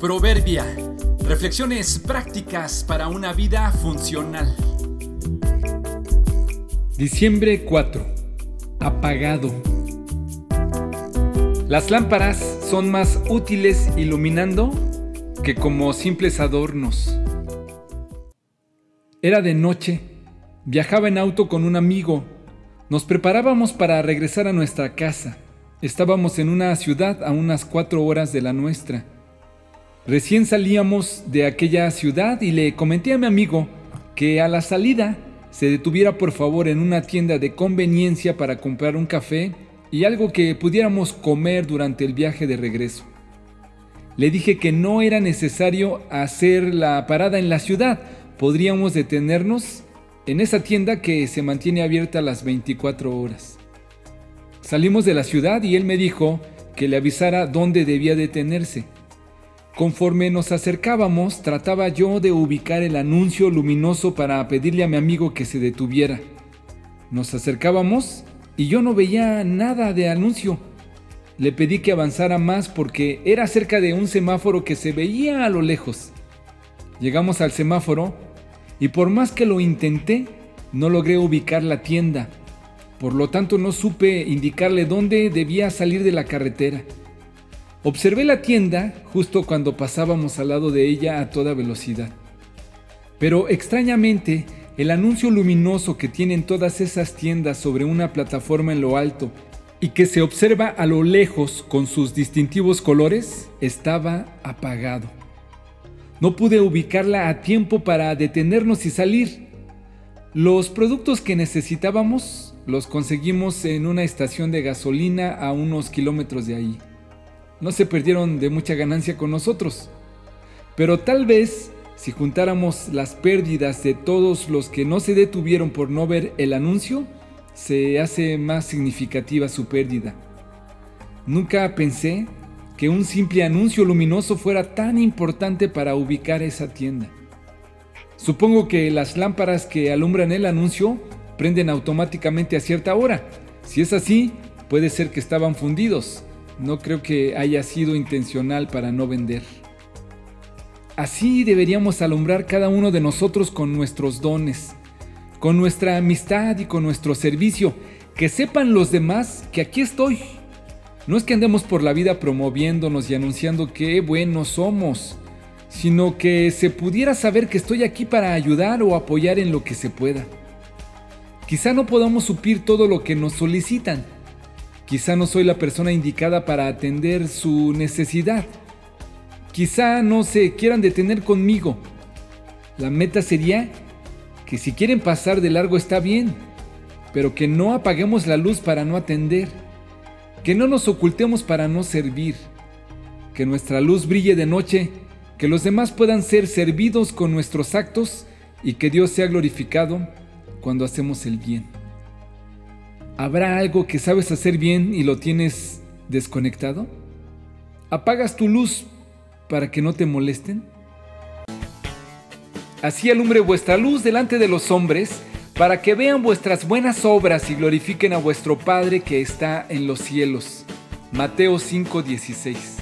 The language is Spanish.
Proverbia. Reflexiones prácticas para una vida funcional. Diciembre 4. Apagado. Las lámparas son más útiles iluminando que como simples adornos. Era de noche. Viajaba en auto con un amigo. Nos preparábamos para regresar a nuestra casa. Estábamos en una ciudad a unas cuatro horas de la nuestra. Recién salíamos de aquella ciudad y le comenté a mi amigo que a la salida se detuviera por favor en una tienda de conveniencia para comprar un café y algo que pudiéramos comer durante el viaje de regreso. Le dije que no era necesario hacer la parada en la ciudad, podríamos detenernos en esa tienda que se mantiene abierta las 24 horas. Salimos de la ciudad y él me dijo que le avisara dónde debía detenerse. Conforme nos acercábamos, trataba yo de ubicar el anuncio luminoso para pedirle a mi amigo que se detuviera. Nos acercábamos y yo no veía nada de anuncio. Le pedí que avanzara más porque era cerca de un semáforo que se veía a lo lejos. Llegamos al semáforo y por más que lo intenté, no logré ubicar la tienda. Por lo tanto no supe indicarle dónde debía salir de la carretera. Observé la tienda justo cuando pasábamos al lado de ella a toda velocidad. Pero extrañamente, el anuncio luminoso que tienen todas esas tiendas sobre una plataforma en lo alto y que se observa a lo lejos con sus distintivos colores estaba apagado. No pude ubicarla a tiempo para detenernos y salir. Los productos que necesitábamos los conseguimos en una estación de gasolina a unos kilómetros de ahí no se perdieron de mucha ganancia con nosotros. Pero tal vez si juntáramos las pérdidas de todos los que no se detuvieron por no ver el anuncio, se hace más significativa su pérdida. Nunca pensé que un simple anuncio luminoso fuera tan importante para ubicar esa tienda. Supongo que las lámparas que alumbran el anuncio prenden automáticamente a cierta hora. Si es así, puede ser que estaban fundidos no creo que haya sido intencional para no vender. Así deberíamos alumbrar cada uno de nosotros con nuestros dones, con nuestra amistad y con nuestro servicio. Que sepan los demás que aquí estoy. No es que andemos por la vida promoviéndonos y anunciando qué buenos somos, sino que se pudiera saber que estoy aquí para ayudar o apoyar en lo que se pueda. Quizá no podamos suplir todo lo que nos solicitan, Quizá no soy la persona indicada para atender su necesidad. Quizá no se quieran detener conmigo. La meta sería que si quieren pasar de largo está bien, pero que no apaguemos la luz para no atender, que no nos ocultemos para no servir, que nuestra luz brille de noche, que los demás puedan ser servidos con nuestros actos y que Dios sea glorificado cuando hacemos el bien. ¿Habrá algo que sabes hacer bien y lo tienes desconectado? ¿Apagas tu luz para que no te molesten? Así alumbre vuestra luz delante de los hombres, para que vean vuestras buenas obras y glorifiquen a vuestro Padre que está en los cielos. Mateo 5:16